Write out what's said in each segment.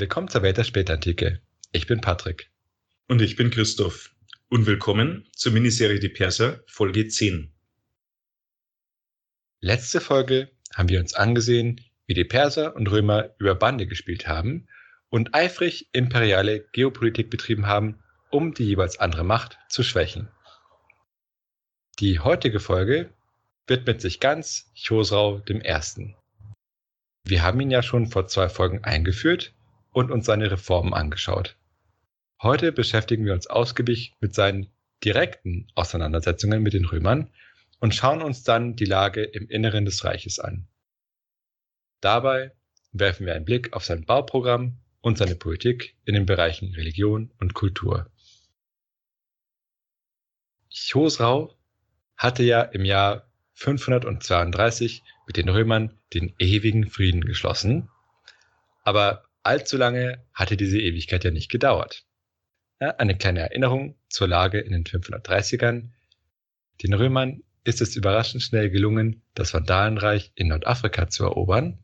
Willkommen zur Welt der Spätantike. Ich bin Patrick. Und ich bin Christoph. Und willkommen zur Miniserie Die Perser, Folge 10. Letzte Folge haben wir uns angesehen, wie die Perser und Römer über Bande gespielt haben und eifrig imperiale Geopolitik betrieben haben, um die jeweils andere Macht zu schwächen. Die heutige Folge widmet sich ganz Chosrau I. Wir haben ihn ja schon vor zwei Folgen eingeführt und uns seine Reformen angeschaut. Heute beschäftigen wir uns ausgiebig mit seinen direkten Auseinandersetzungen mit den Römern und schauen uns dann die Lage im Inneren des Reiches an. Dabei werfen wir einen Blick auf sein Bauprogramm und seine Politik in den Bereichen Religion und Kultur. Chosrau hatte ja im Jahr 532 mit den Römern den ewigen Frieden geschlossen, aber allzu lange hatte diese Ewigkeit ja nicht gedauert. Ja, eine kleine Erinnerung zur Lage in den 530ern. Den Römern ist es überraschend schnell gelungen, das Vandalenreich in Nordafrika zu erobern.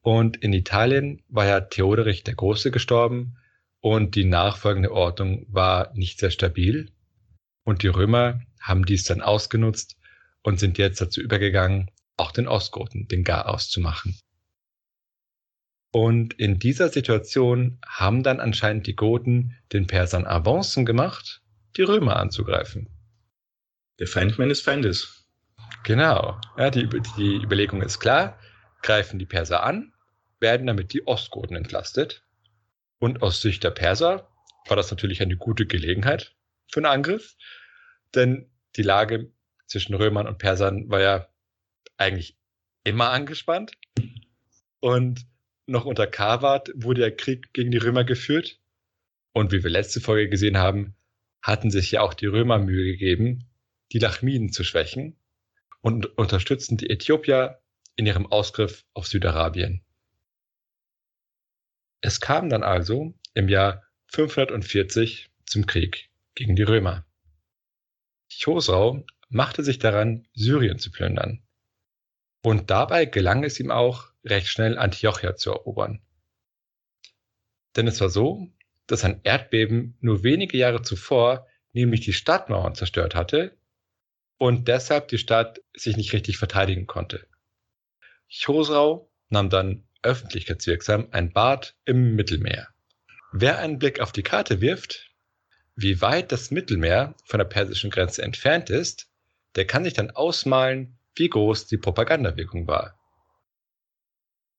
Und in Italien war ja Theoderich der Große gestorben und die nachfolgende Ordnung war nicht sehr stabil. Und die Römer haben dies dann ausgenutzt und sind jetzt dazu übergegangen, auch den Ostgoten den Garaus zu machen. Und in dieser Situation haben dann anscheinend die Goten den Persern Avancen gemacht, die Römer anzugreifen. Der Feind meines Feindes. Genau. Ja, die, die Überlegung ist klar. Greifen die Perser an, werden damit die Ostgoten entlastet. Und aus Sicht der Perser war das natürlich eine gute Gelegenheit für einen Angriff, denn die Lage zwischen Römern und Persern war ja eigentlich immer angespannt. Und noch unter Kavat wurde der Krieg gegen die Römer geführt. Und wie wir letzte Folge gesehen haben, hatten sich ja auch die Römer Mühe gegeben, die Lachmiden zu schwächen und unterstützten die Äthiopier in ihrem Ausgriff auf Südarabien. Es kam dann also im Jahr 540 zum Krieg gegen die Römer. Chosrau machte sich daran, Syrien zu plündern. Und dabei gelang es ihm auch, recht schnell Antiochia zu erobern. Denn es war so, dass ein Erdbeben nur wenige Jahre zuvor nämlich die Stadtmauern zerstört hatte und deshalb die Stadt sich nicht richtig verteidigen konnte. Chosrau nahm dann öffentlichkeitswirksam ein Bad im Mittelmeer. Wer einen Blick auf die Karte wirft, wie weit das Mittelmeer von der persischen Grenze entfernt ist, der kann sich dann ausmalen, wie groß die Propagandawirkung war.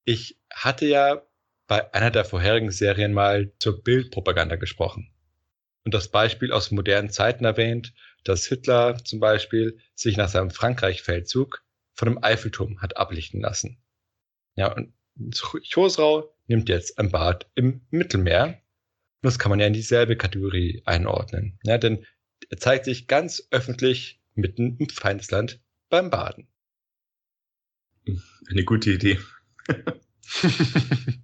Ich hatte ja bei einer der vorherigen Serien mal zur Bildpropaganda gesprochen und das Beispiel aus modernen Zeiten erwähnt, dass Hitler zum Beispiel sich nach seinem Frankreich-Feldzug von dem Eiffelturm hat ablichten lassen. Ja, und Chosrau nimmt jetzt ein Bad im Mittelmeer. Und das kann man ja in dieselbe Kategorie einordnen. Ja, denn er zeigt sich ganz öffentlich mitten im Feindesland beim Baden. Eine gute Idee.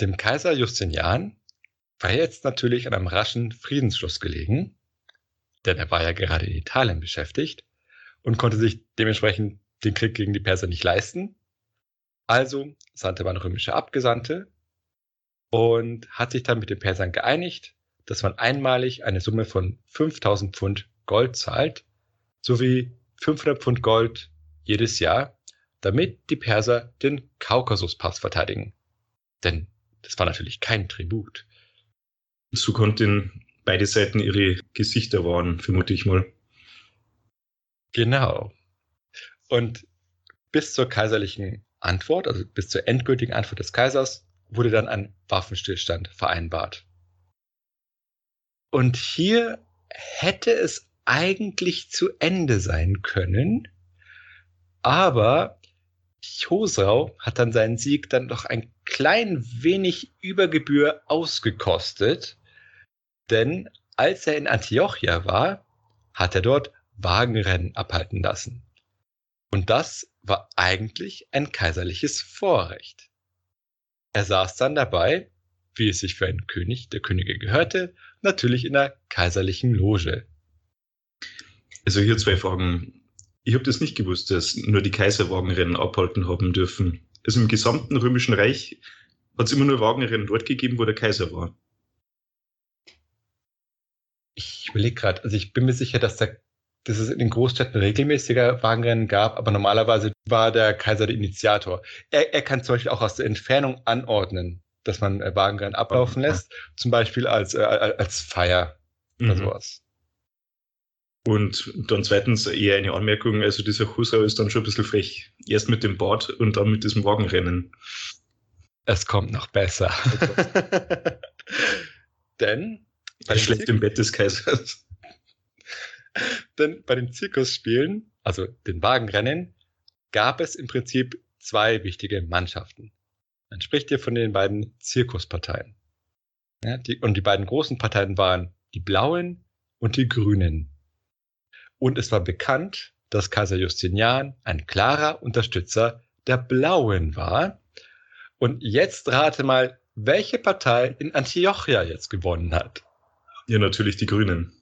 Dem Kaiser Justinian war jetzt natürlich an einem raschen Friedensschluss gelegen, denn er war ja gerade in Italien beschäftigt und konnte sich dementsprechend den Krieg gegen die Perser nicht leisten. Also sandte man römische Abgesandte und hat sich dann mit den Persern geeinigt, dass man einmalig eine Summe von 5000 Pfund Gold zahlt, sowie 500 Pfund Gold jedes Jahr, damit die Perser den Kaukasuspass verteidigen. Denn das war natürlich kein Tribut. So konnten beide Seiten ihre Gesichter wahren, vermute ich mal. Genau. Und bis zur kaiserlichen Antwort, also bis zur endgültigen Antwort des Kaisers, wurde dann ein Waffenstillstand vereinbart. Und hier hätte es eigentlich zu Ende sein können, aber Chosrau hat dann seinen Sieg dann doch ein klein wenig über Gebühr ausgekostet, denn als er in Antiochia war, hat er dort Wagenrennen abhalten lassen. Und das war eigentlich ein kaiserliches Vorrecht. Er saß dann dabei, wie es sich für einen König der Könige gehörte, natürlich in der kaiserlichen Loge. Also hier zwei Fragen. Ich habe das nicht gewusst, dass nur die Kaiserwagenrennen abhalten haben dürfen. Also im gesamten Römischen Reich Hat es immer nur Wagenrennen dort gegeben, wo der Kaiser war? Ich überlege gerade, also ich bin mir sicher, dass, der, dass es in den Großstädten regelmäßiger Wagenrennen gab, aber normalerweise war der Kaiser der Initiator. Er, er kann zum Beispiel auch aus der Entfernung anordnen, dass man äh, Wagenrennen ablaufen lässt, zum Beispiel als, äh, als Feier oder mhm. sowas. Und dann zweitens eher eine Anmerkung, also dieser Husser ist dann schon ein bisschen frech. Erst mit dem Bart und dann mit diesem Wagenrennen. Es kommt noch besser. Denn bei schlecht im Bett des Kaisers. Denn bei den Zirkusspielen, also den Wagenrennen, gab es im Prinzip zwei wichtige Mannschaften. Man spricht hier von den beiden Zirkusparteien. Ja, die, und die beiden großen Parteien waren die Blauen und die Grünen. Und es war bekannt, dass Kaiser Justinian ein klarer Unterstützer der Blauen war. Und jetzt rate mal, welche Partei in Antiochia jetzt gewonnen hat. Ja, natürlich die Grünen.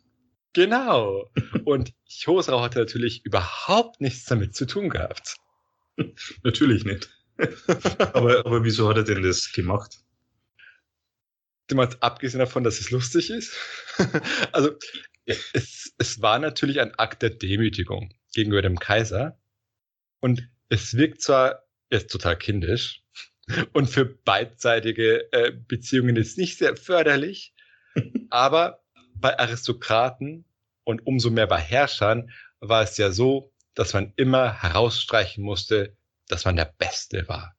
Genau. Und Chosrau hatte natürlich überhaupt nichts damit zu tun gehabt. natürlich nicht. aber, aber wieso hat er denn das gemacht? Du meinst, abgesehen davon, dass es lustig ist? also, es, es war natürlich ein Akt der Demütigung gegenüber dem Kaiser. Und es wirkt zwar jetzt total kindisch und für beidseitige äh, Beziehungen ist nicht sehr förderlich, aber bei Aristokraten und umso mehr bei Herrschern war es ja so, dass man immer herausstreichen musste, dass man der Beste war.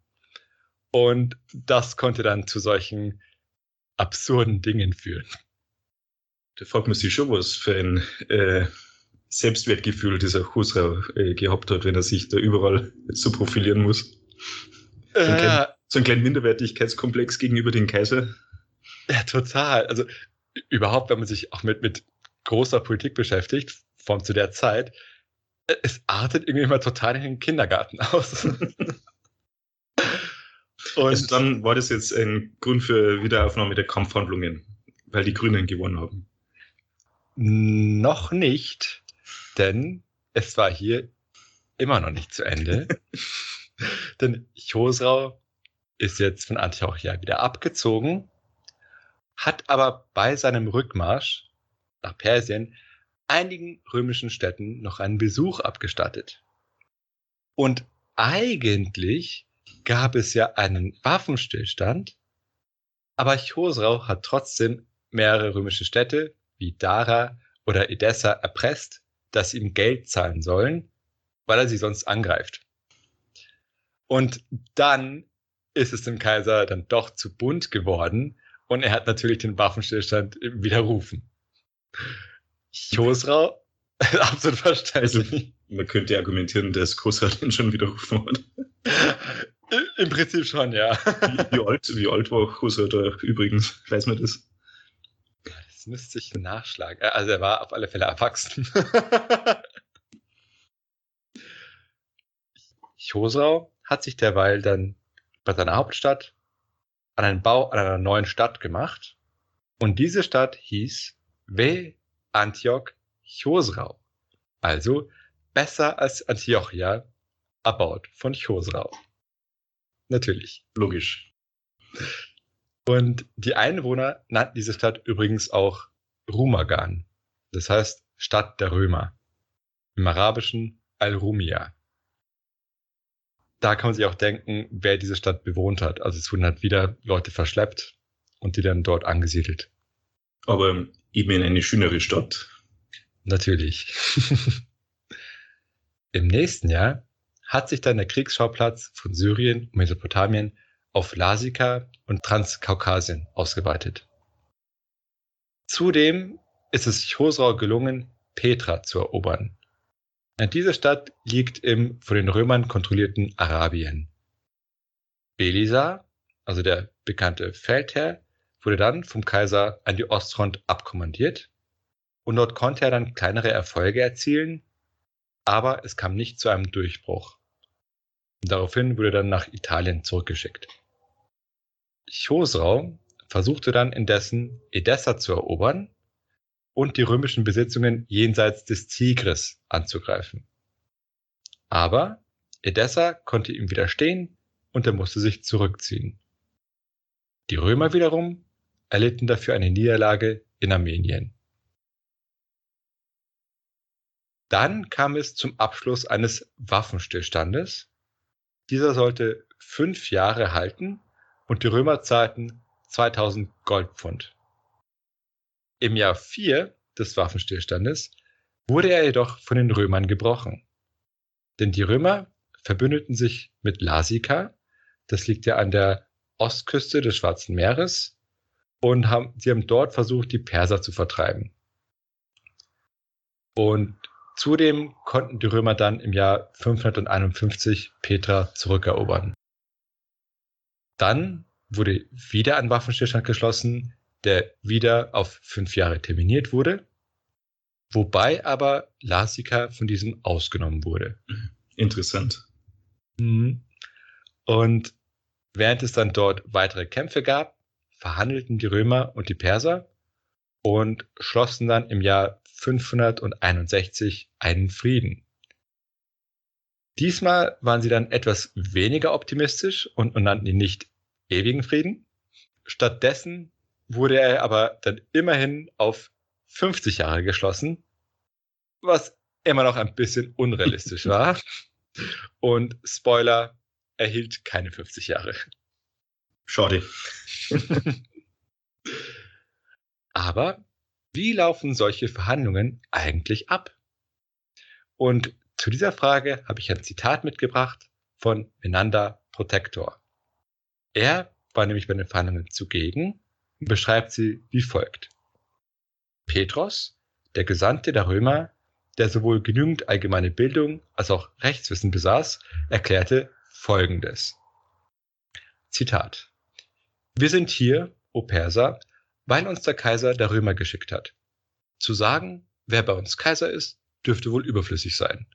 Und das konnte dann zu solchen absurden Dingen führen. Da fragt man sich schon, was für ein äh, Selbstwertgefühl dieser Husra äh, gehabt hat, wenn er sich da überall so profilieren muss. So ein, klein, so ein kleinen Minderwertigkeitskomplex gegenüber dem Kaiser. Ja, total. Also überhaupt, wenn man sich auch mit, mit großer Politik beschäftigt, von zu der Zeit, äh, es artet irgendwie immer total in den Kindergarten aus. Und also dann war das jetzt ein Grund für Wiederaufnahme der Kampfhandlungen, weil die Grünen gewonnen haben. Noch nicht, denn es war hier immer noch nicht zu Ende. denn Chosrau ist jetzt von Antiochia wieder abgezogen, hat aber bei seinem Rückmarsch nach Persien einigen römischen Städten noch einen Besuch abgestattet. Und eigentlich gab es ja einen Waffenstillstand, aber Chosrau hat trotzdem mehrere römische Städte wie Dara oder Edessa erpresst, dass sie ihm Geld zahlen sollen, weil er sie sonst angreift. Und dann ist es dem Kaiser dann doch zu bunt geworden und er hat natürlich den Waffenstillstand widerrufen. Chosrau, absolut verständlich. Also, man könnte argumentieren, dass Kosa den schon widerrufen hat. Im Prinzip schon, ja. Wie, wie, alt, wie alt war Kosa da übrigens? Weiß man das? Das müsste ich nachschlagen. Äh, also er war auf alle Fälle erwachsen. Chosrau hat sich derweil dann bei seiner Hauptstadt an einen Bau an einer neuen Stadt gemacht. Und diese Stadt hieß We Antioch Chosrau. Also besser als Antiochia, erbaut von Chosrau. Natürlich. Logisch. Und die Einwohner nannten diese Stadt übrigens auch Rumagan. Das heißt Stadt der Römer. Im Arabischen Al-Rumia. Da kann man sich auch denken, wer diese Stadt bewohnt hat. Also es wurden halt wieder Leute verschleppt und die dann dort angesiedelt. Aber eben in eine schönere Stadt. Natürlich. Im nächsten Jahr hat sich dann der Kriegsschauplatz von Syrien und Mesopotamien auf Lasika und Transkaukasien ausgeweitet. Zudem ist es Chosrau gelungen, Petra zu erobern. Diese Stadt liegt im von den Römern kontrollierten Arabien. Belisar, also der bekannte Feldherr, wurde dann vom Kaiser an die Ostfront abkommandiert und dort konnte er dann kleinere Erfolge erzielen, aber es kam nicht zu einem Durchbruch. Daraufhin wurde er dann nach Italien zurückgeschickt. Chosrau versuchte dann indessen Edessa zu erobern und die römischen Besitzungen jenseits des Tigris anzugreifen. Aber Edessa konnte ihm widerstehen und er musste sich zurückziehen. Die Römer wiederum erlitten dafür eine Niederlage in Armenien. Dann kam es zum Abschluss eines Waffenstillstandes. Dieser sollte fünf Jahre halten und die Römer zahlten 2000 Goldpfund. Im Jahr 4 des Waffenstillstandes wurde er jedoch von den Römern gebrochen. Denn die Römer verbündeten sich mit Lasika, das liegt ja an der Ostküste des Schwarzen Meeres, und haben, sie haben dort versucht, die Perser zu vertreiben. Und zudem konnten die Römer dann im Jahr 551 Petra zurückerobern. Dann wurde wieder ein Waffenstillstand geschlossen, der wieder auf fünf Jahre terminiert wurde, wobei aber Lasika von diesem ausgenommen wurde. Interessant. Mhm. Und während es dann dort weitere Kämpfe gab, verhandelten die Römer und die Perser und schlossen dann im Jahr 561 einen Frieden. Diesmal waren sie dann etwas weniger optimistisch und, und nannten ihn nicht ewigen Frieden. Stattdessen wurde er aber dann immerhin auf 50 Jahre geschlossen, was immer noch ein bisschen unrealistisch war. Und Spoiler, er hielt keine 50 Jahre. Schade. Aber wie laufen solche Verhandlungen eigentlich ab? Und zu dieser Frage habe ich ein Zitat mitgebracht von Menander Protector. Er war nämlich bei den Verhandlungen zugegen und beschreibt sie wie folgt. Petros, der Gesandte der Römer, der sowohl genügend allgemeine Bildung als auch Rechtswissen besaß, erklärte Folgendes. Zitat. Wir sind hier, o Perser, weil uns der Kaiser der Römer geschickt hat. Zu sagen, wer bei uns Kaiser ist, dürfte wohl überflüssig sein,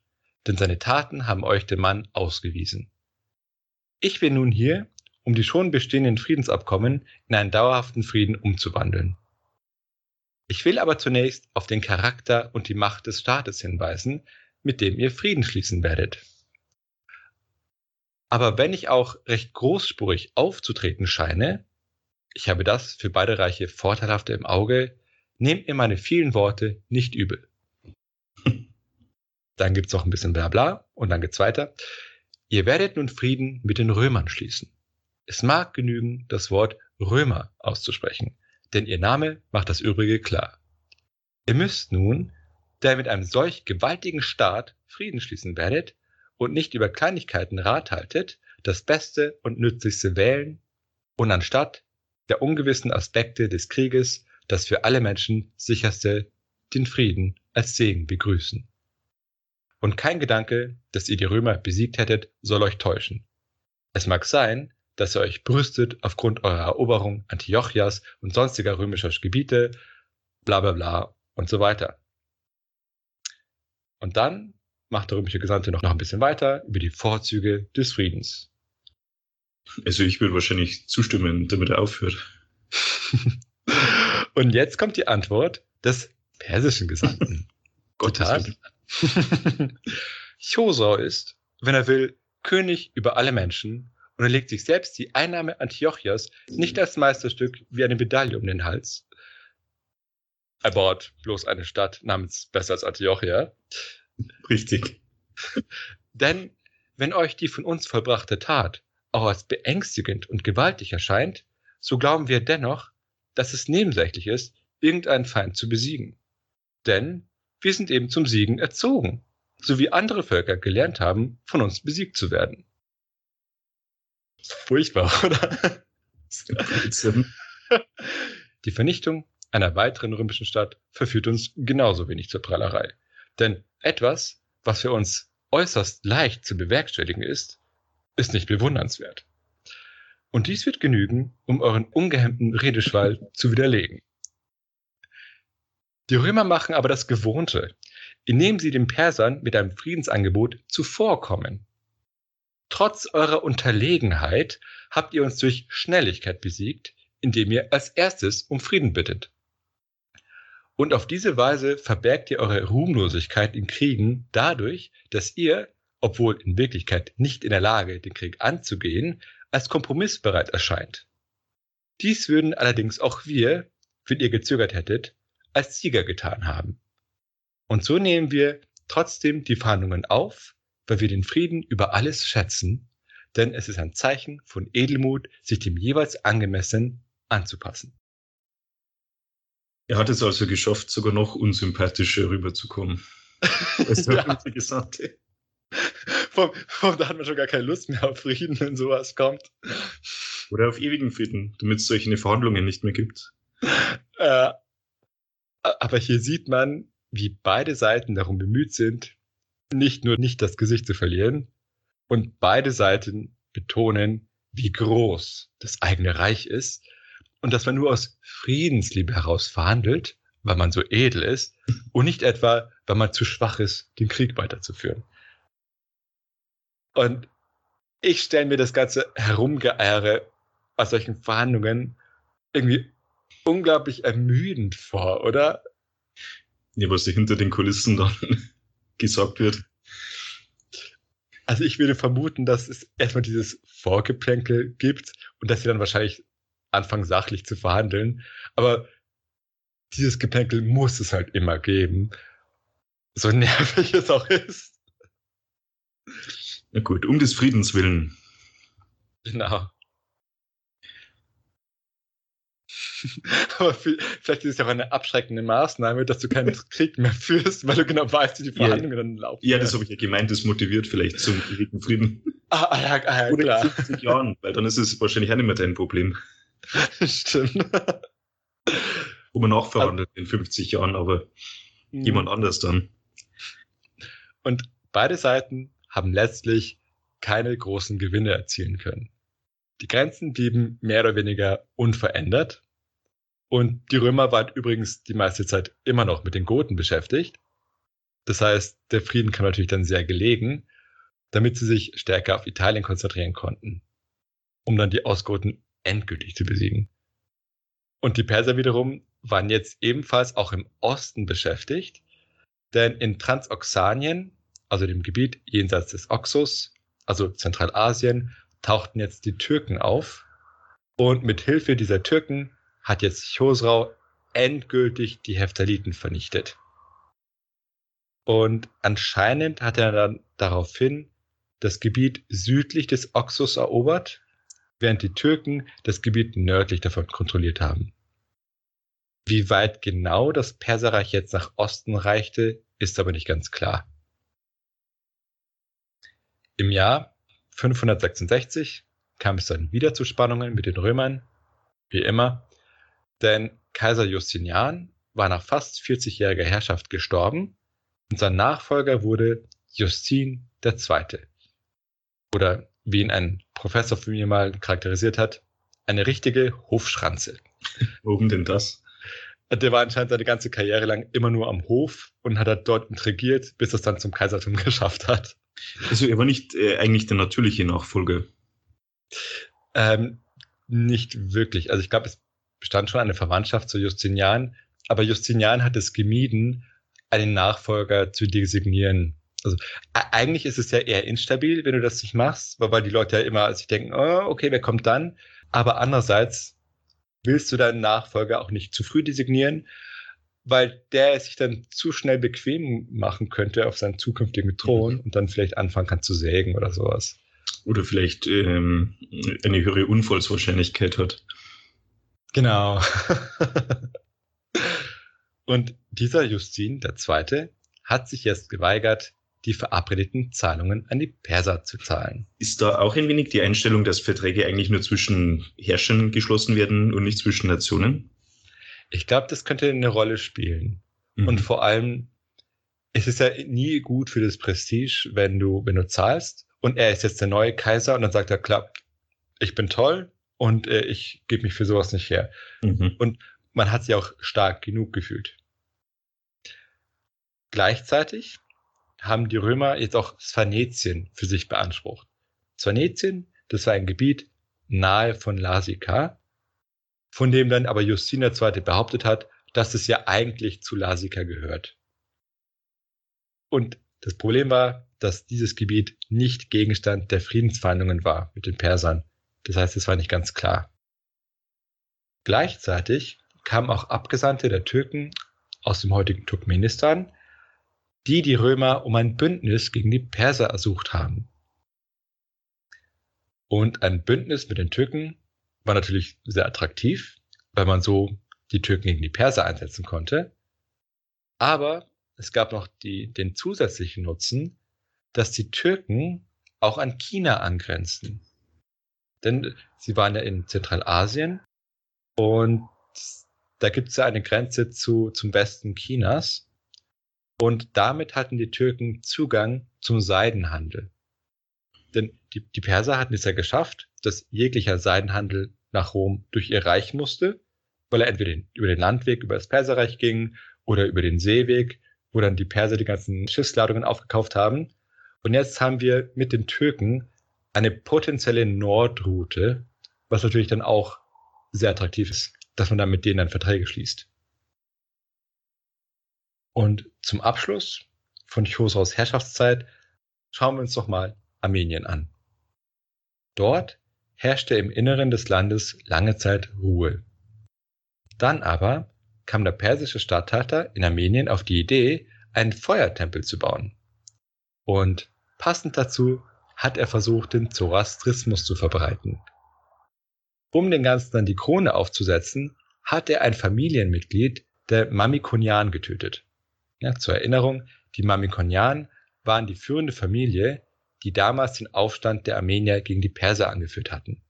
denn seine Taten haben euch den Mann ausgewiesen. Ich bin nun hier, um die schon bestehenden Friedensabkommen in einen dauerhaften Frieden umzuwandeln. Ich will aber zunächst auf den Charakter und die Macht des Staates hinweisen, mit dem ihr Frieden schließen werdet. Aber wenn ich auch recht großspurig aufzutreten scheine, ich habe das für beide Reiche vorteilhafte im Auge, nehmt mir meine vielen Worte nicht übel. Dann gibt's noch ein bisschen Blabla und dann geht's weiter. Ihr werdet nun Frieden mit den Römern schließen. Es mag genügen, das Wort Römer auszusprechen denn ihr Name macht das Übrige klar. Ihr müsst nun, da ihr mit einem solch gewaltigen Staat Frieden schließen werdet und nicht über Kleinigkeiten Rat haltet, das Beste und Nützlichste wählen und anstatt der ungewissen Aspekte des Krieges das für alle Menschen sicherste, den Frieden als Segen begrüßen. Und kein Gedanke, dass ihr die Römer besiegt hättet, soll euch täuschen. Es mag sein, dass ihr euch brüstet aufgrund eurer Eroberung Antiochias und sonstiger römischer Gebiete, bla bla bla und so weiter. Und dann macht der römische Gesandte noch, noch ein bisschen weiter über die Vorzüge des Friedens. Also ich würde wahrscheinlich zustimmen, damit er aufhört. und jetzt kommt die Antwort des persischen Gesandten. Zitat. Chosau ist, wenn er will, König über alle Menschen und er legt sich selbst die Einnahme Antiochias nicht als Meisterstück wie eine Medaille um den Hals. Er baut bloß eine Stadt namens besser als Antiochia. Richtig. Denn wenn euch die von uns vollbrachte Tat auch als beängstigend und gewaltig erscheint, so glauben wir dennoch, dass es nebensächlich ist, irgendeinen Feind zu besiegen. Denn wir sind eben zum Siegen erzogen, so wie andere Völker gelernt haben, von uns besiegt zu werden. Furchtbar, oder? Die Vernichtung einer weiteren römischen Stadt verführt uns genauso wenig zur Prallerei. Denn etwas, was für uns äußerst leicht zu bewerkstelligen ist, ist nicht bewundernswert. Und dies wird genügen, um euren ungehemmten Redeschwall zu widerlegen. Die Römer machen aber das Gewohnte, indem sie den Persern mit einem Friedensangebot zuvorkommen. Trotz eurer Unterlegenheit habt ihr uns durch Schnelligkeit besiegt, indem ihr als erstes um Frieden bittet. Und auf diese Weise verbergt ihr eure Ruhmlosigkeit in Kriegen dadurch, dass ihr, obwohl in Wirklichkeit nicht in der Lage, den Krieg anzugehen, als kompromissbereit erscheint. Dies würden allerdings auch wir, wenn ihr gezögert hättet, als Sieger getan haben. Und so nehmen wir trotzdem die Verhandlungen auf, weil wir den Frieden über alles schätzen, denn es ist ein Zeichen von Edelmut, sich dem jeweils angemessen anzupassen. Er hat es also geschafft, sogar noch unsympathischer rüberzukommen. Als der Ja. Gesandte. Vom, vom, da hat man schon gar keine Lust mehr auf Frieden, wenn sowas kommt. Oder auf ewigen Frieden, damit es solche Verhandlungen nicht mehr gibt. Äh, aber hier sieht man, wie beide Seiten darum bemüht sind, nicht nur nicht das Gesicht zu verlieren, und beide Seiten betonen, wie groß das eigene Reich ist und dass man nur aus Friedensliebe heraus verhandelt, weil man so edel ist und nicht etwa, weil man zu schwach ist, den Krieg weiterzuführen. Und ich stelle mir das ganze Herumgeeiere aus solchen Verhandlungen irgendwie unglaublich ermüdend vor, oder? Ja, was hinter den Kulissen dann gesagt wird. Also ich würde vermuten, dass es erstmal dieses Vorgeplänkel gibt und dass sie dann wahrscheinlich anfangen, sachlich zu verhandeln. Aber dieses Geplänkel muss es halt immer geben. So nervig es auch ist. Na gut, um des Friedens willen. Genau. Aber viel- vielleicht ist es ja auch eine abschreckende Maßnahme, dass du keinen Krieg mehr führst, weil du genau weißt, wie die Ja. Verhandlungen dann laufen. Ja, das habe ich ja gemeint, das motiviert vielleicht zum ewigen Frieden. Ah, ah, ja, ah, ja, klar. in 50 Jahren, weil dann ist es wahrscheinlich auch nicht mehr dein Problem. Stimmt. Wo man nachverhandelt in 50 Jahren, aber jemand anders dann. Und beide Seiten haben letztlich keine großen Gewinne erzielen können. Die Grenzen blieben mehr oder weniger unverändert. Und die Römer waren übrigens die meiste Zeit immer noch mit den Goten beschäftigt. Das heißt, der Frieden kam natürlich dann sehr gelegen, damit sie sich stärker auf Italien konzentrieren konnten, um dann die Ostgoten endgültig zu besiegen. Und die Perser wiederum waren jetzt ebenfalls auch im Osten beschäftigt, denn in Transoxanien, also dem Gebiet jenseits des Oxus, also Zentralasien, tauchten jetzt die Türken auf. Und mit Hilfe dieser Türken hat jetzt Chosrau endgültig die Heptaliten vernichtet. Und anscheinend hat er dann daraufhin das Gebiet südlich des Oxus erobert, während die Türken das Gebiet nördlich davon kontrolliert haben. Wie weit genau das Perserreich jetzt nach Osten reichte, ist aber nicht ganz klar. Im Jahr 566 kam es dann wieder zu Spannungen mit den Römern, wie immer, denn Kaiser Justinian war nach fast 40-jähriger Herrschaft gestorben und sein Nachfolger wurde Justin II. Oder wie ihn ein Professor von mir mal charakterisiert hat, eine richtige Hofschranze. Warum denn das? Der war anscheinend seine ganze Karriere lang immer nur am Hof und hat halt dort intrigiert, bis es dann zum Kaisertum geschafft hat. Also er war nicht äh, eigentlich der natürliche Nachfolger. Ähm, nicht wirklich. Also ich glaube, es bestand schon eine Verwandtschaft zu Justinian, aber Justinian hat es gemieden, einen Nachfolger zu designieren. Also eigentlich ist es ja eher instabil, wenn du das nicht machst, weil, die Leute ja immer sich denken, oh, okay, wer kommt dann? Aber andererseits willst du deinen Nachfolger auch nicht zu früh designieren, weil der sich dann zu schnell bequem machen könnte auf seinen zukünftigen Thron und dann vielleicht anfangen kann zu sägen oder sowas. Oder vielleicht ähm, eine höhere Unfallswahrscheinlichkeit hat. Genau. Und dieser Justin der Zweite hat sich jetzt geweigert, die verabredeten Zahlungen an die Perser zu zahlen. Ist da auch ein wenig die Einstellung, dass Verträge eigentlich nur zwischen Herrschern geschlossen werden und nicht zwischen Nationen? Ich glaube, das könnte eine Rolle spielen. Mhm. Und vor allem, es ist ja nie gut für das Prestige, wenn du, wenn du zahlst und er ist jetzt der neue Kaiser und dann sagt er, klar, ich bin toll und äh, ich gebe mich für sowas nicht her. Mhm. man hat sich auch stark genug gefühlt. Gleichzeitig haben die Römer jetzt auch Svanetien für sich beansprucht. Svanetien, das war ein Gebiet nahe von Lasika, von dem dann aber Justin II. behauptet hat, dass es ja eigentlich zu Lasika gehört. Und das Problem war, dass dieses Gebiet nicht Gegenstand der Friedensverhandlungen war mit den Persern. Das heißt, es war nicht ganz klar. gleichzeitig kamen auch Abgesandte der Türken aus dem heutigen Turkmenistan, die die Römer um ein Bündnis gegen die Perser ersucht haben. Und ein Bündnis mit den Türken war natürlich sehr attraktiv, weil man so die Türken gegen die Perser einsetzen konnte. Aber es gab noch die, den zusätzlichen Nutzen, dass die Türken auch an China angrenzten. Denn sie waren ja in Zentralasien und da gibt es ja eine Grenze zu, zum Westen Chinas. Und damit hatten die Türken Zugang zum Seidenhandel. Denn die, die Perser hatten es ja geschafft, dass jeglicher Seidenhandel nach Rom durch ihr Reich musste, weil er entweder über den Landweg, über das Perserreich ging oder über den Seeweg, wo dann die Perser die ganzen Schiffsladungen aufgekauft haben. Und jetzt haben wir mit den Türken eine potenzielle Nordroute, was natürlich dann auch sehr attraktiv ist, dass man dann mit denen dann Verträge schließt. Und zum Abschluss von Chosraus Herrschaftszeit schauen wir uns doch mal Armenien an. Dort herrschte im Inneren des Landes lange Zeit Ruhe. Dann aber kam der persische Statthalter in Armenien auf die Idee, einen Feuertempel zu bauen. Und passend dazu hat er versucht, den Zoroastrismus zu verbreiten. Um den Ganzen dann die Krone aufzusetzen, hat er ein Familienmitglied der Mamikonian getötet. Ja, zur Erinnerung, die Mamikonian waren die führende Familie, die damals den Aufstand der Armenier gegen die Perser angeführt hatten.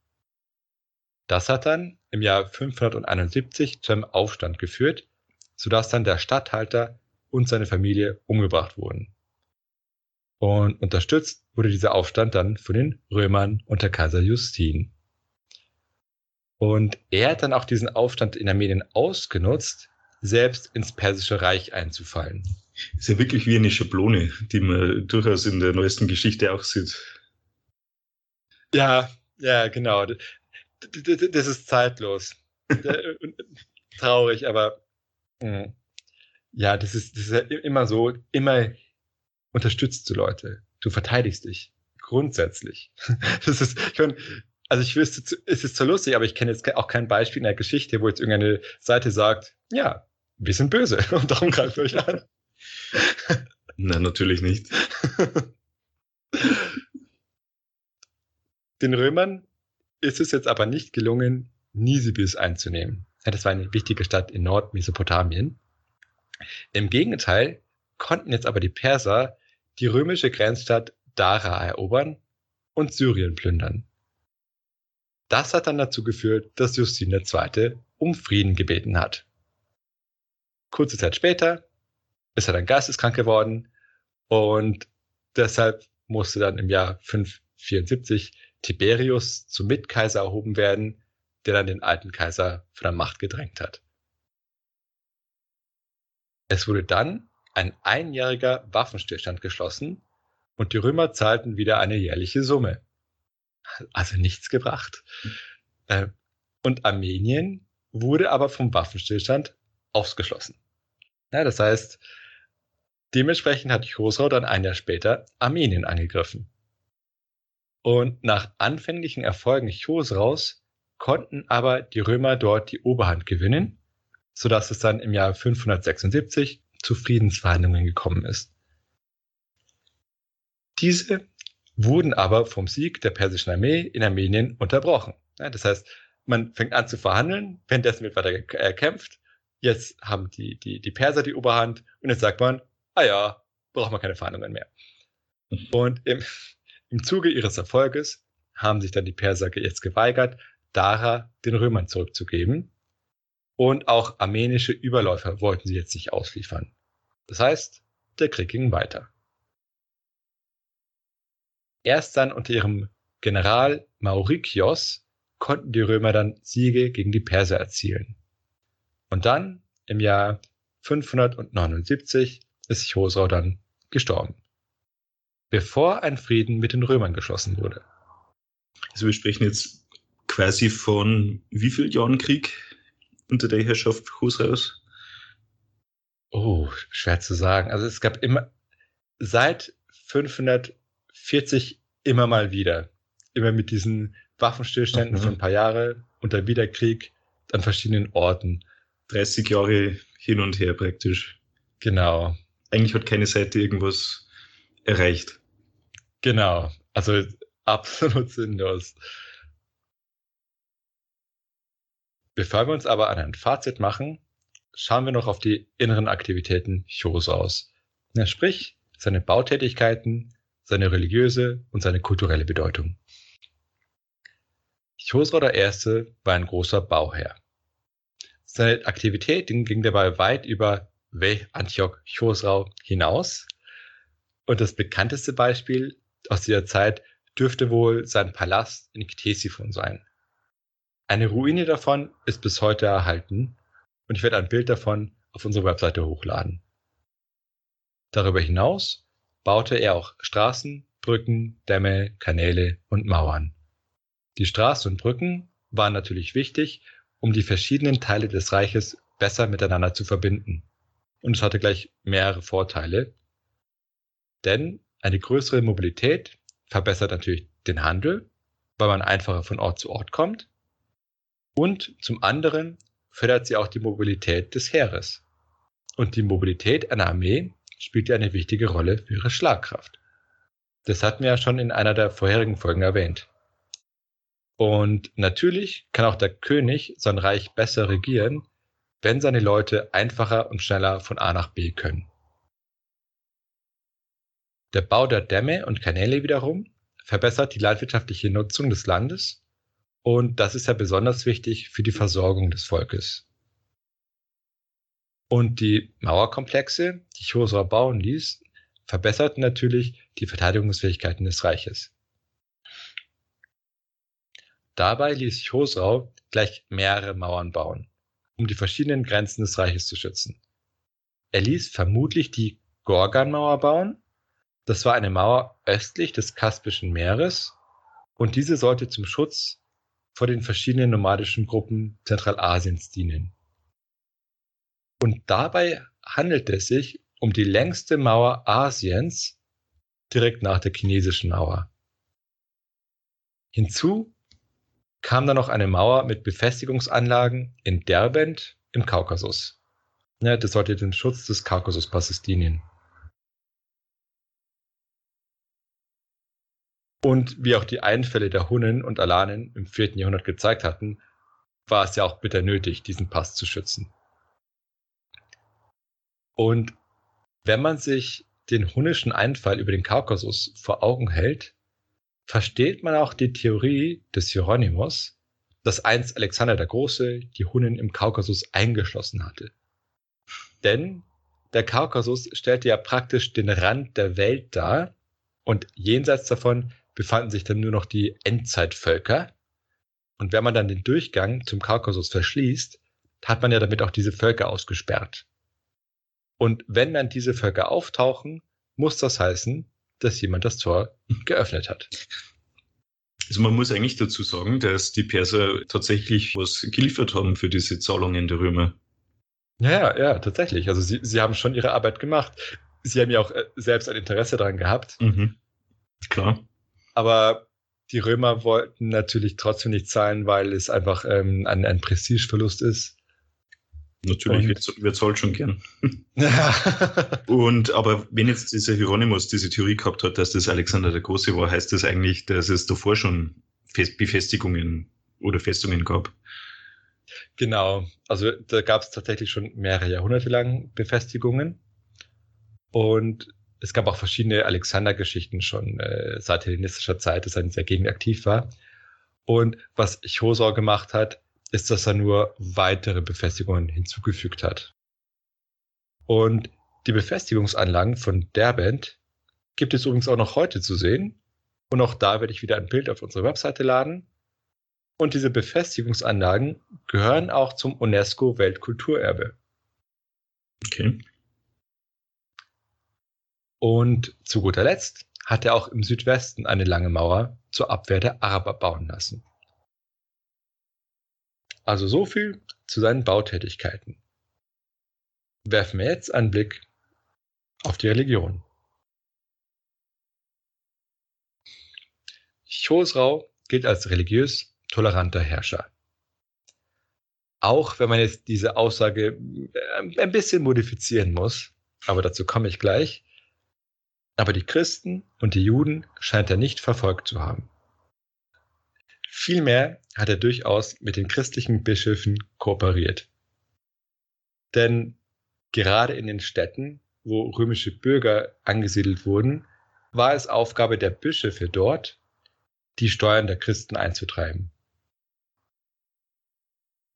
Das hat dann im Jahr 571 zu einem Aufstand geführt, sodass dann der Statthalter und seine Familie umgebracht wurden. Und unterstützt wurde dieser Aufstand dann von den Römern unter Kaiser Justin. Und er hat dann auch diesen Aufstand in Armenien ausgenutzt, selbst ins Persische Reich einzufallen. Ist ja wirklich wie eine Schablone, die man durchaus in der neuesten Geschichte auch sieht. Ja, ja, genau. Das ist zeitlos. Traurig, aber hm. ja, das ist, das ist ja immer so, immer unterstützt du Leute. Du verteidigst dich. Grundsätzlich. Das ist, ich meine, also ich wüsste, es ist zwar lustig, aber ich kenne jetzt auch kein Beispiel in der Geschichte, wo jetzt irgendeine Seite sagt, ja, wir sind böse und darum greifen wir euch an. Nein, natürlich nicht. Den Römern ist es jetzt aber nicht gelungen, Nisibis einzunehmen. Das war eine wichtige Stadt in Nordmesopotamien. Im Gegenteil konnten jetzt aber die Perser die römische Grenzstadt Dara erobern und Syrien plündern. Das hat dann dazu geführt, dass Justin II. um Frieden gebeten hat. Kurze Zeit später ist er dann geisteskrank geworden und deshalb musste dann im Jahr 574 Tiberius zum Mitkaiser erhoben werden, der dann den alten Kaiser von der Macht gedrängt hat. Es wurde dann ein einjähriger Waffenstillstand geschlossen und die Römer zahlten wieder eine jährliche Summe also nichts gebracht. Äh, und Armenien wurde aber vom Waffenstillstand ausgeschlossen. Ja, das heißt, dementsprechend hat Chosrau dann ein Jahr später Armenien angegriffen. Und nach anfänglichen Erfolgen Chosraus konnten aber die Römer dort die Oberhand gewinnen, sodass es dann im Jahr 576 zu Friedensverhandlungen gekommen ist. Diese wurden aber vom Sieg der persischen Armee in Armenien unterbrochen. Ja, das heißt, man fängt an zu verhandeln, währenddessen wird weiter gekämpft. Jetzt haben die, die, die Perser die Oberhand und jetzt sagt man, ah ja, braucht man keine Verhandlungen mehr. Und im, im Zuge ihres Erfolges haben sich dann die Perser jetzt geweigert, Dara den Römern zurückzugeben. Und auch armenische Überläufer wollten sie jetzt nicht ausliefern. Das heißt, der Krieg ging weiter. Erst dann unter ihrem General Maurikios konnten die Römer dann Siege gegen die Perser erzielen. Und dann im Jahr 579 ist Chosrau dann gestorben, bevor ein Frieden mit den Römern geschlossen wurde. Also wir sprechen jetzt quasi von wie viel Jahren Krieg unter der Herrschaft Chosraus? Oh, schwer zu sagen. Also es gab immer seit 540 immer mal wieder. Immer mit diesen Waffenstillständen mhm. für ein paar Jahre und dann wieder Krieg. an verschiedenen Orten. 30 Jahre hin und her praktisch. Genau. Eigentlich hat keine Seite irgendwas erreicht. Genau. Also absolut sinnlos. Bevor wir uns aber an ein Fazit machen, schauen wir noch auf die inneren Aktivitäten Chos aus. Ja, sprich, seine Bautätigkeiten, seine religiöse und seine kulturelle Bedeutung. Chosrau I. war ein großer Bauherr. Seine Aktivitäten gingen dabei weit über Weh Antioch Chosrau hinaus. Und das bekannteste Beispiel aus dieser Zeit dürfte wohl sein Palast in Ktesiphon sein. Eine Ruine davon ist bis heute erhalten und ich werde ein Bild davon auf unsere Webseite hochladen. Darüber hinaus baute er auch Straßen, Brücken, Dämme, Kanäle und Mauern. Die Straßen und Brücken waren natürlich wichtig, um die verschiedenen Teile des Reiches besser miteinander zu verbinden. Und es hatte gleich mehrere Vorteile. Denn eine größere Mobilität verbessert natürlich den Handel, weil man einfacher von Ort zu Ort kommt. Und zum anderen fördert sie auch die Mobilität des Heeres. Und die Mobilität einer Armee spielt ja eine wichtige Rolle für ihre Schlagkraft. Das hatten wir ja schon in einer der vorherigen Folgen erwähnt. Und natürlich kann auch der König sein Reich besser regieren, wenn seine Leute einfacher und schneller von A nach B können. Der Bau der Dämme und Kanäle wiederum verbessert die landwirtschaftliche Nutzung des Landes und das ist ja besonders wichtig für die Versorgung des Volkes. Und die Mauerkomplexe, die Chosra bauen ließ, verbesserten natürlich die Verteidigungsfähigkeiten des Reiches. Dabei ließ Chosrau gleich mehrere Mauern bauen, um die verschiedenen Grenzen des Reiches zu schützen. Er ließ vermutlich die Gorganmauer bauen. Das war eine Mauer östlich des Kaspischen Meeres und diese sollte zum Schutz vor den verschiedenen nomadischen Gruppen Zentralasiens dienen. Und dabei handelt es sich um die längste Mauer Asiens direkt nach der chinesischen Mauer. Hinzu kam dann noch eine Mauer mit Befestigungsanlagen in Derbent im Kaukasus. Ja, das sollte dem Schutz des Kaukasuspasses dienen. Und wie auch die Einfälle der Hunnen und Alanen im 4. Jahrhundert gezeigt hatten, war es ja auch bitter nötig, diesen Pass zu schützen. Und wenn man sich den hunnischen Einfall über den Kaukasus vor Augen hält, versteht man auch die Theorie des Hieronymus, dass einst Alexander der Große die Hunnen im Kaukasus eingeschlossen hatte. Denn der Kaukasus stellte ja praktisch den Rand der Welt dar und jenseits davon befanden sich dann nur noch die Endzeitvölker. Und wenn man dann den Durchgang zum Kaukasus verschließt, hat man ja damit auch diese Völker ausgesperrt. Und wenn dann diese Völker auftauchen, muss das heißen, dass jemand das Tor geöffnet hat. Also man muss eigentlich dazu sagen, dass die Perser tatsächlich was geliefert haben für diese Zahlungen der Römer. Ja, ja, tatsächlich. Also sie, sie haben schon ihre Arbeit gemacht. Sie haben ja auch äh, selbst ein Interesse daran gehabt. Mhm. Klar. Aber die Römer wollten natürlich trotzdem nicht zahlen, weil es einfach ähm, ein, ein Prestigeverlust ist. Natürlich, wir, wir zahlen schon gern. und aber wenn jetzt dieser Hieronymus diese Theorie gehabt hat, dass das Alexander der Große war, heißt das eigentlich, dass es davor schon Fest Befestigungen oder Festungen gab? Genau, also da gab es tatsächlich schon mehrere Jahrhunderte lang Befestigungen. Und es gab auch verschiedene Alexander-Geschichten schon äh, seit hellenistischer Zeit, dass er in dieser Gegend aktiv war. Und was Chosor gemacht hat, ist, dass er nur weitere Befestigungen hinzugefügt hat. Und die Befestigungsanlagen von Derbent gibt es übrigens auch noch heute zu sehen. Und auch da werde ich wieder ein Bild auf unsere Webseite laden. Und diese Befestigungsanlagen gehören auch zum UNESCO Weltkulturerbe. Okay. Und zu guter Letzt hat er auch im Südwesten eine lange Mauer zur Abwehr der Araber bauen lassen. Also so viel zu seinen Bautätigkeiten. Werfen wir jetzt einen Blick auf die Religion. Chosrau gilt als religiös toleranter Herrscher. Auch wenn man jetzt diese Aussage äh, ein bisschen modifizieren muss, aber dazu komme ich gleich. Aber die Christen und die Juden scheint er nicht verfolgt zu haben. Vielmehr hat er durchaus mit den christlichen Bischöfen kooperiert. Denn gerade in den Städten, wo römische Bürger angesiedelt wurden, war es Aufgabe der Bischöfe dort, die Steuern der Christen einzutreiben.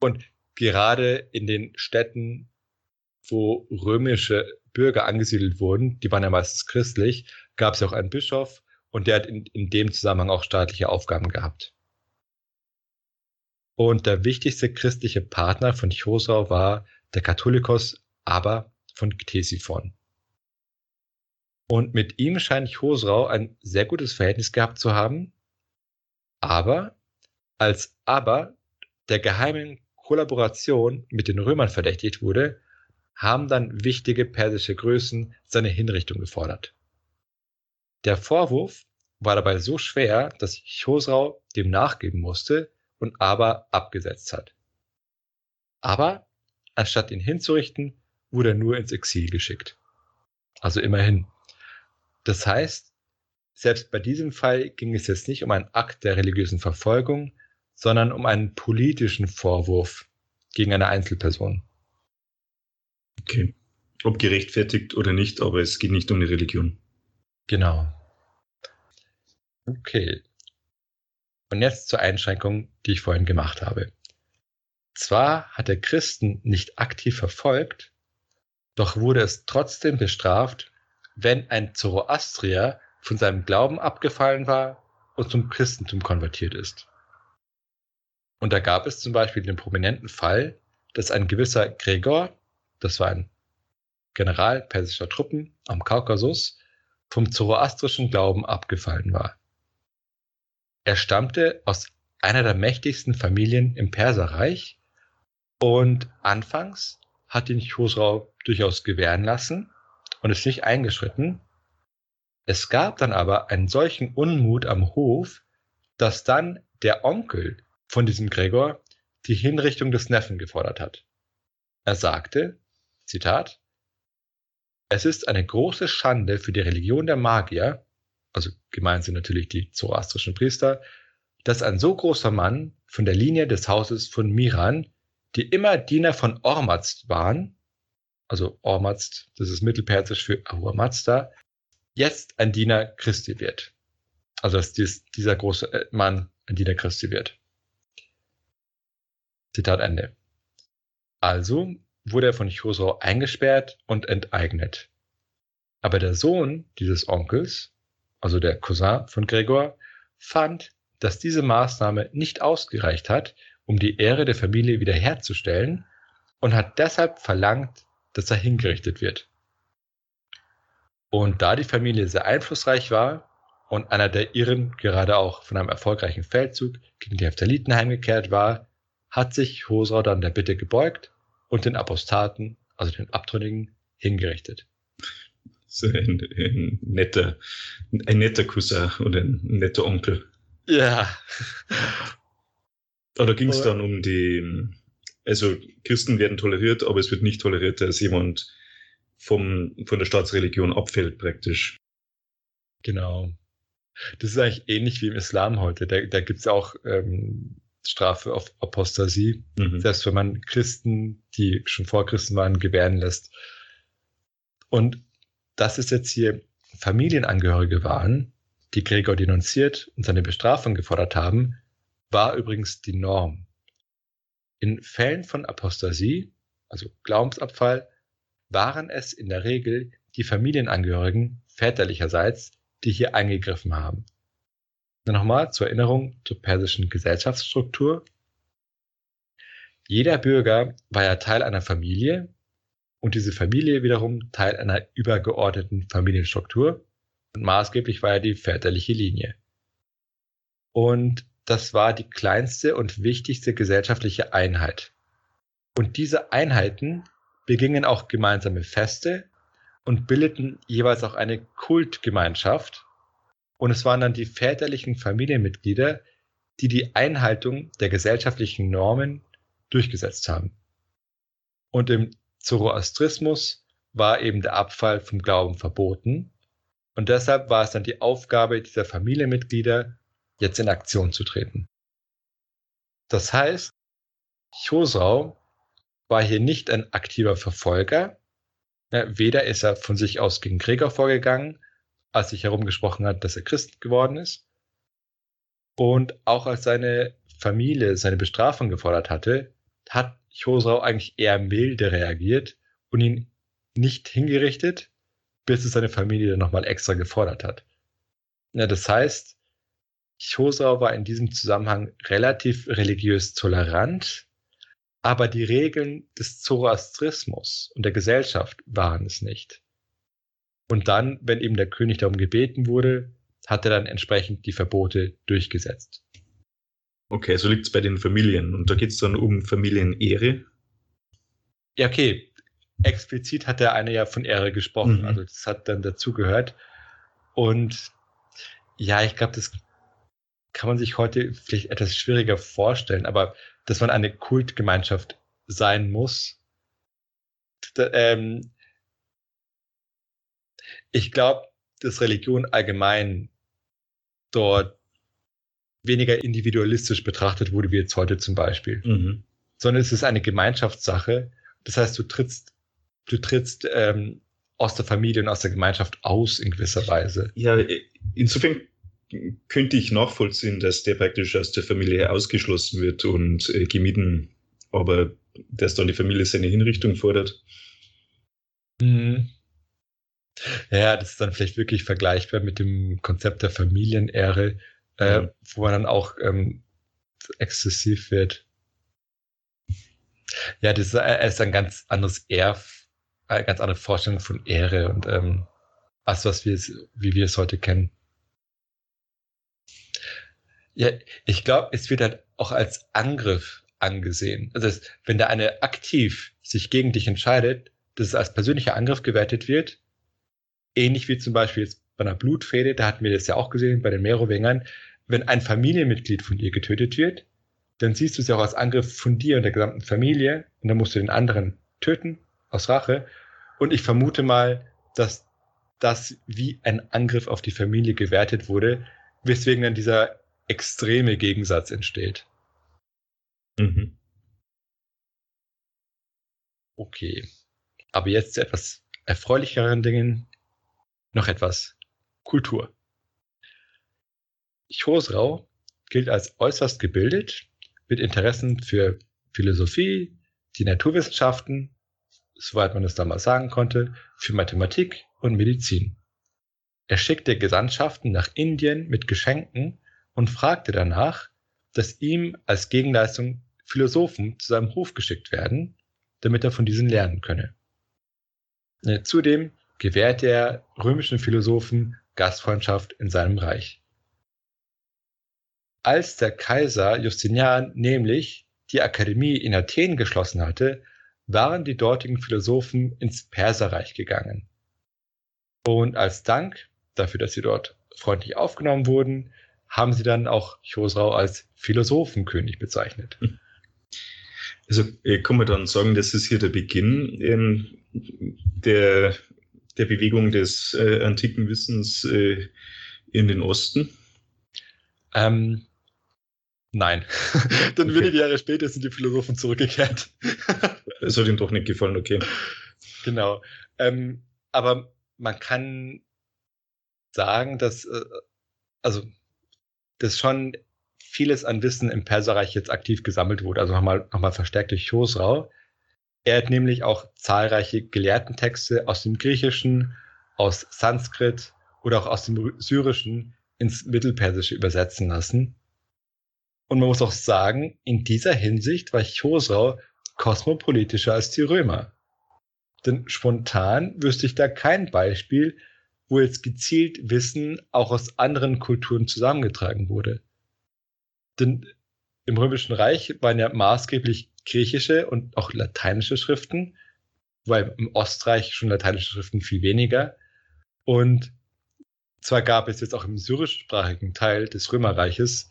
Und gerade in den Städten, wo römische Bürger angesiedelt wurden, die waren ja meistens christlich, gab es auch einen Bischof und der hat in, in dem Zusammenhang auch staatliche Aufgaben gehabt. Und der wichtigste christliche Partner von Chosrau war der Katholikos aber von Ctesiphon. Und mit ihm scheint Chosrau ein sehr gutes Verhältnis gehabt zu haben, aber als aber der geheimen Kollaboration mit den Römern verdächtigt wurde, haben dann wichtige persische Größen seine Hinrichtung gefordert. Der Vorwurf war dabei so schwer, dass Chosrau dem nachgeben musste und aber abgesetzt hat. Aber anstatt ihn hinzurichten, wurde er nur ins Exil geschickt. Also immerhin. Das heißt, selbst bei diesem Fall ging es jetzt nicht um einen Akt der religiösen Verfolgung, sondern um einen politischen Vorwurf gegen eine Einzelperson. Okay. Ob gerechtfertigt oder nicht, aber es geht nicht um die Religion. Genau. Okay. Und jetzt zur Einschränkung, die ich vorhin gemacht habe. Zwar hat er Christen nicht aktiv verfolgt, doch wurde es trotzdem bestraft, wenn ein Zoroastrier von seinem Glauben abgefallen war und zum Christentum konvertiert ist. Und da gab es zum Beispiel den prominenten Fall, dass ein gewisser Gregor, das war ein General persischer Truppen am Kaukasus, vom zoroastrischen Glauben abgefallen war. Er stammte aus einer der mächtigsten Familien im Perserreich und anfangs hat ihn Chosrau durchaus gewähren lassen und ist nicht eingeschritten. Es gab dann aber einen solchen Unmut am Hof, dass dann der Onkel von diesem Gregor die Hinrichtung des Neffen gefordert hat. Er sagte, Zitat, es ist eine große Schande für die Religion der Magier, also gemeint sind natürlich die zoroastrischen Priester, dass ein so großer Mann von der Linie des Hauses von Miran, die immer Diener von Ormazd waren, also Ormazd, das ist mittelpersisch für Ahura Mazda, jetzt ein Diener Christi wird. Also dass dies, dieser große äh, Mann ein Diener Christi wird. Zitat Ende. Also wurde er von Chosrau eingesperrt und enteignet. Aber der Sohn dieses Onkels, also der Cousin von Gregor, fand, dass diese Maßnahme nicht ausgereicht hat, um die Ehre der Familie wiederherzustellen und hat deshalb verlangt, dass er hingerichtet wird. Und da die Familie sehr einflussreich war und einer der Irren gerade auch von einem erfolgreichen Feldzug gegen die Heptaliten heimgekehrt war, hat sich Hosrau dann der Bitte gebeugt und den Apostaten, also den Abtrünnigen, hingerichtet. So ein, ein netter, ein netter Cousin oder ein netter Onkel. Ja. Oder ging es dann um die, also Christen werden toleriert, aber es wird nicht toleriert, dass jemand vom, von der Staatsreligion abfällt praktisch. Genau. Das ist eigentlich ähnlich wie im Islam heute. Da, da gibt es auch ähm, Strafe auf Apostasie, mhm. selbst wenn man Christen, die schon vor Christen waren, gewähren lässt. Und dass es jetzt hier Familienangehörige waren, die Gregor denunziert und seine Bestrafung gefordert haben, war übrigens die Norm. In Fällen von Apostasie, also Glaubensabfall, waren es in der Regel die Familienangehörigen väterlicherseits, die hier eingegriffen haben. Nochmal zur Erinnerung zur persischen Gesellschaftsstruktur. Jeder Bürger war ja Teil einer Familie und diese Familie wiederum Teil einer übergeordneten Familienstruktur und maßgeblich war ja die väterliche Linie. Und das war die kleinste und wichtigste gesellschaftliche Einheit. Und diese Einheiten begingen auch gemeinsame Feste und bildeten jeweils auch eine Kultgemeinschaft, und es waren dann die väterlichen Familienmitglieder, die die Einhaltung der gesellschaftlichen Normen durchgesetzt haben. Und im Zoroastrismus war eben der Abfall vom Glauben verboten. Und deshalb war es dann die Aufgabe dieser Familienmitglieder, jetzt in Aktion zu treten. Das heißt, Chosrau war hier nicht ein aktiver Verfolger. Weder ist er von sich aus gegen Gregor vorgegangen, als sich herumgesprochen hat, dass er Christ geworden ist. Und auch als seine Familie seine Bestrafung gefordert hatte, hat Chosrau eigentlich eher milde reagiert und ihn nicht hingerichtet, bis es seine Familie dann nochmal extra gefordert hat. Ja, das heißt, Chosrau war in diesem Zusammenhang relativ religiös tolerant, aber die Regeln des Zoroastrismus und der Gesellschaft waren es nicht. Und dann, wenn eben der König darum gebeten wurde, hat er dann entsprechend die Verbote durchgesetzt. Okay, so liegt es bei den Familien. Und da geht es dann um Familienehre. Ja, okay. Explizit hat der eine ja von Ehre gesprochen. Mhm. Also das hat dann dazugehört. Und ja, ich glaube, das kann man sich heute vielleicht etwas schwieriger vorstellen, aber dass man eine Kultgemeinschaft sein muss, da, ähm, ich glaube, dass Religion allgemein dort weniger individualistisch betrachtet wurde, wie jetzt heute zum Beispiel. Mhm. Sondern es ist eine Gemeinschaftssache. Das heißt, du trittst, du trittst ähm, aus der Familie und aus der Gemeinschaft aus in gewisser Weise. Ja, insofern könnte ich nachvollziehen, dass der praktisch aus der Familie ausgeschlossen wird und äh, gemieden, aber dass dann die Familie seine Hinrichtung fordert. Mhm. Ja, das ist dann vielleicht wirklich vergleichbar mit dem Konzept der Familienehre, äh, mhm. wo man dann auch ähm, exzessiv wird. Ja, das ist, äh, ist ein ganz anderes Ehr, eine ganz andere Vorstellung von Ehre und ähm, als was wir es, wie wir es heute kennen. Ja, ich glaube, es wird halt auch als Angriff angesehen. Also, wenn der eine aktiv sich gegen dich entscheidet, dass es als persönlicher Angriff gewertet wird, ähnlich wie zum Beispiel jetzt bei einer Blutfehde, da hatten wir das ja auch gesehen bei den Merowingern, wenn ein Familienmitglied von dir getötet wird, dann siehst du es ja auch als Angriff von dir und der gesamten Familie und dann musst du den anderen töten aus Rache. Und ich vermute mal, dass das wie ein Angriff auf die Familie gewertet wurde, weswegen dann dieser extreme Gegensatz entsteht. Mhm. Okay. Aber jetzt zu etwas erfreulicheren Dingen noch etwas Kultur. Chosrau gilt als äußerst gebildet, mit Interessen für Philosophie, die Naturwissenschaften, soweit man es damals sagen konnte, für Mathematik und Medizin. Er schickte Gesandtschaften nach Indien mit Geschenken und fragte danach, dass ihm als Gegenleistung Philosophen zu seinem Hof geschickt werden, damit er von diesen lernen könne. Äh, zudem gewährte er römischen Philosophen Gastfreundschaft in seinem Reich. Als der Kaiser Justinian nämlich die Akademie in Athen geschlossen hatte, waren die dortigen Philosophen ins Perserreich gegangen. Und als Dank dafür, dass sie dort freundlich aufgenommen wurden, haben sie dann auch Chosrau als Philosophenkönig bezeichnet. Hm. Also äh, kann man dann sagen, das ist hier der Beginn ähm, der, der Bewegung des äh, antiken Wissens äh, in den Osten? Ähm, nein. dann okay. wenige Jahre später sind die Philosophen zurückgekehrt. das hat ihm doch nicht gefallen, okay. Genau. Ähm, aber man kann sagen, dass, äh, also dass schon vieles an Wissen im Perserreich jetzt aktiv gesammelt wurde, also nochmal noch mal verstärkt durch Chosrau. Er hat nämlich auch zahlreiche Gelehrtentexte aus dem Griechischen, aus Sanskrit oder auch aus dem Syrischen ins Mittelpersische übersetzen lassen. Und man muss auch sagen, in dieser Hinsicht war Chosrau kosmopolitischer als die Römer. Denn spontan wüsste ich da kein Beispiel, wo jetzt gezielt Wissen auch aus anderen Kulturen zusammengetragen wurde. Denn im Römischen Reich waren ja maßgeblich griechische und auch lateinische Schriften, weil im Ostreich schon lateinische Schriften viel weniger. Und zwar gab es jetzt auch im syrischsprachigen Teil des Römerreiches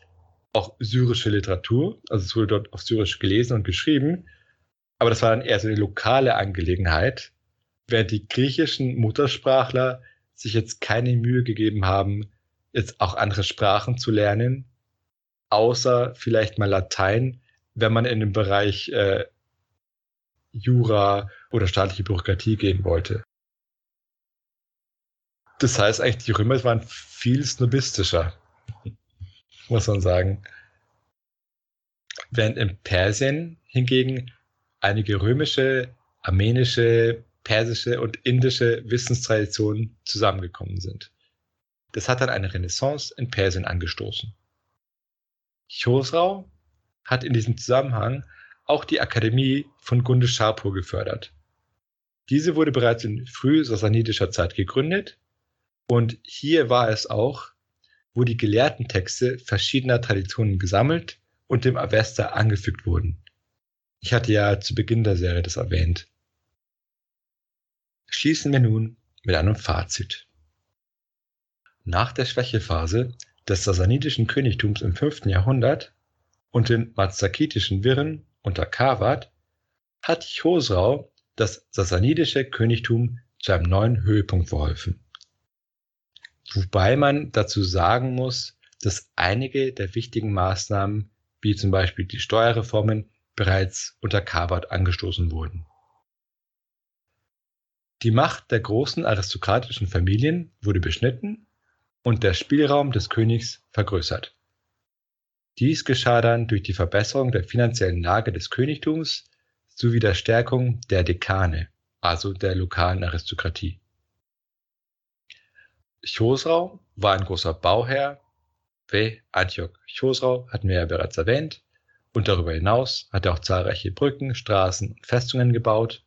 auch syrische Literatur, also es wurde dort auf Syrisch gelesen und geschrieben, aber das war dann eher so eine lokale Angelegenheit, während die griechischen Muttersprachler sich jetzt keine Mühe gegeben haben, jetzt auch andere Sprachen zu lernen, außer vielleicht mal Latein, wenn man in den Bereich äh, Jura oder staatliche Bürokratie gehen wollte. Das heißt eigentlich, die Römer waren viel snobistischer, muss man sagen. Während in Persien hingegen einige römische, armenische, persische und indische Wissenstraditionen zusammengekommen sind. Das hat dann eine Renaissance in Persien angestoßen. Chosrau hat in diesem Zusammenhang auch die Akademie von Gunde Schapur gefördert. Diese wurde bereits in früh-sassanidischer Zeit gegründet und hier war es auch, wo die gelehrten Texte verschiedener Traditionen gesammelt und dem Avesta angefügt wurden. Ich hatte ja zu Beginn der Serie das erwähnt. Schließen wir nun mit einem Fazit. Nach der Schwächephase des sassanidischen Königtums im 5. Jahrhundert und den mazakitischen Wirren unter Kawad hat Chosrau das sassanidische Königtum zu einem neuen Höhepunkt verholfen. Wobei man dazu sagen muss, dass einige der wichtigen Maßnahmen, wie zum Beispiel die Steuerreformen, bereits unter Kawad angestoßen wurden. Die Macht der großen aristokratischen Familien wurde beschnitten und der Spielraum des Königs vergrößert. Dies geschah dann durch die Verbesserung der finanziellen Lage des Königtums sowie der Stärkung der Dekane, also der lokalen Aristokratie. Chosrau war ein großer Bauherr, W. Antioch Chosrau hatten wir ja bereits erwähnt, und darüber hinaus hat er auch zahlreiche Brücken, Straßen und Festungen gebaut,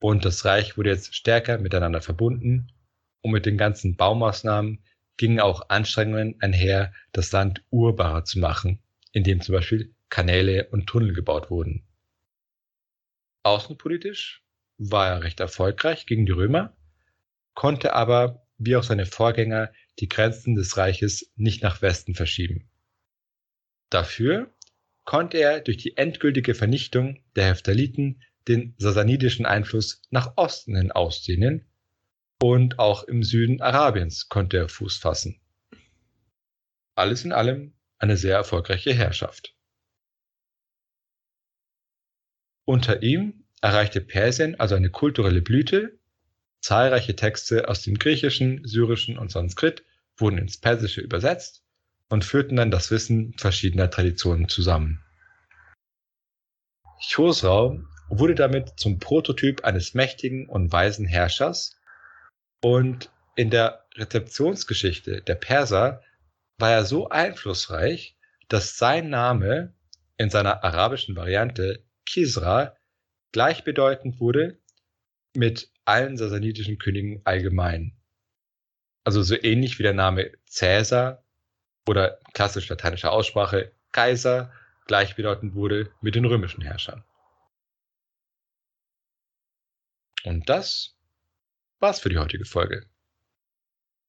und das Reich wurde jetzt stärker miteinander verbunden, und mit den ganzen Baumaßnahmen gingen auch Anstrengungen einher, das Land urbarer zu machen, indem zum Beispiel Kanäle und Tunnel gebaut wurden. Außenpolitisch war er recht erfolgreich gegen die Römer, konnte aber, wie auch seine Vorgänger, die Grenzen des Reiches nicht nach Westen verschieben. Dafür konnte er durch die endgültige Vernichtung der Heptaliten den sasanidischen Einfluss nach Osten hin ausdehnen und auch im Süden Arabiens konnte er Fuß fassen. Alles in allem eine sehr erfolgreiche Herrschaft. Unter ihm erreichte Persien also eine kulturelle Blüte. Zahlreiche Texte aus dem Griechischen, Syrischen und Sanskrit wurden ins Persische übersetzt und führten dann das Wissen verschiedener Traditionen zusammen. Chosrau wurde damit zum Prototyp eines mächtigen und weisen Herrschers, und in der Rezeptionsgeschichte der Perser war er so einflussreich, dass sein Name in seiner arabischen Variante Kisra gleichbedeutend wurde mit allen sassanidischen Königen allgemein. Also so ähnlich wie der Name Cäsar oder klassisch lateinischer Aussprache Kaiser gleichbedeutend wurde mit den römischen Herrschern. Und das war's für die heutige Folge.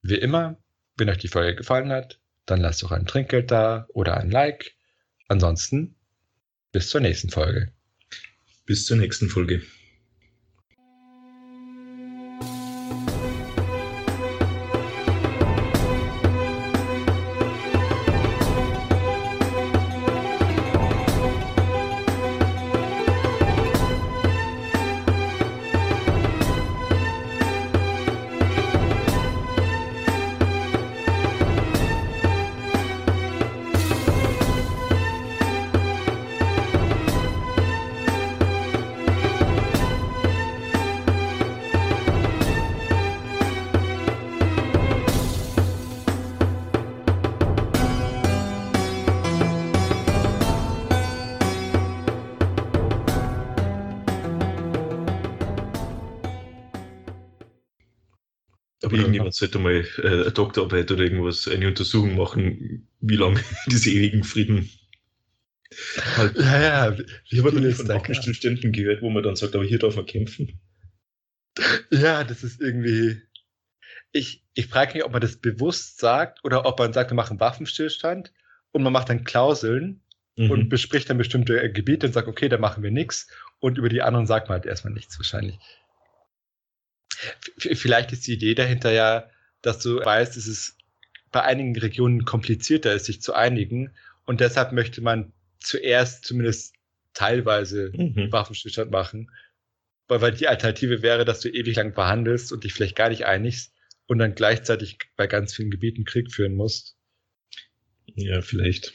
Wie immer, wenn euch die Folge gefallen hat, dann lasst doch ein Trinkgeld da oder ein Like. Ansonsten bis zur nächsten Folge. Bis zur nächsten Folge. Irgendjemand sollte mal äh, eine Doktorarbeit oder irgendwas, eine Untersuchung machen, wie lange diese ewigen Frieden halt. Ja, ja, ich habe dann von Waffenstillständen gehört, wo man dann sagt, aber hier darf man kämpfen. Ja, das ist irgendwie. Ich, ich frage mich, ob man das bewusst sagt oder ob man sagt, wir machen Waffenstillstand und man macht dann Klauseln mhm. und bespricht dann bestimmte Gebiete und sagt, okay, da machen wir nichts und über die anderen sagt man halt erstmal nichts wahrscheinlich. Vielleicht ist die Idee dahinter ja, dass du weißt, dass es bei einigen Regionen komplizierter ist, sich zu einigen und deshalb möchte man zuerst zumindest teilweise mhm. Waffenstillstand machen, weil, weil die Alternative wäre, dass du ewig lang verhandelst und dich vielleicht gar nicht einigst und dann gleichzeitig bei ganz vielen Gebieten Krieg führen musst. Ja, vielleicht.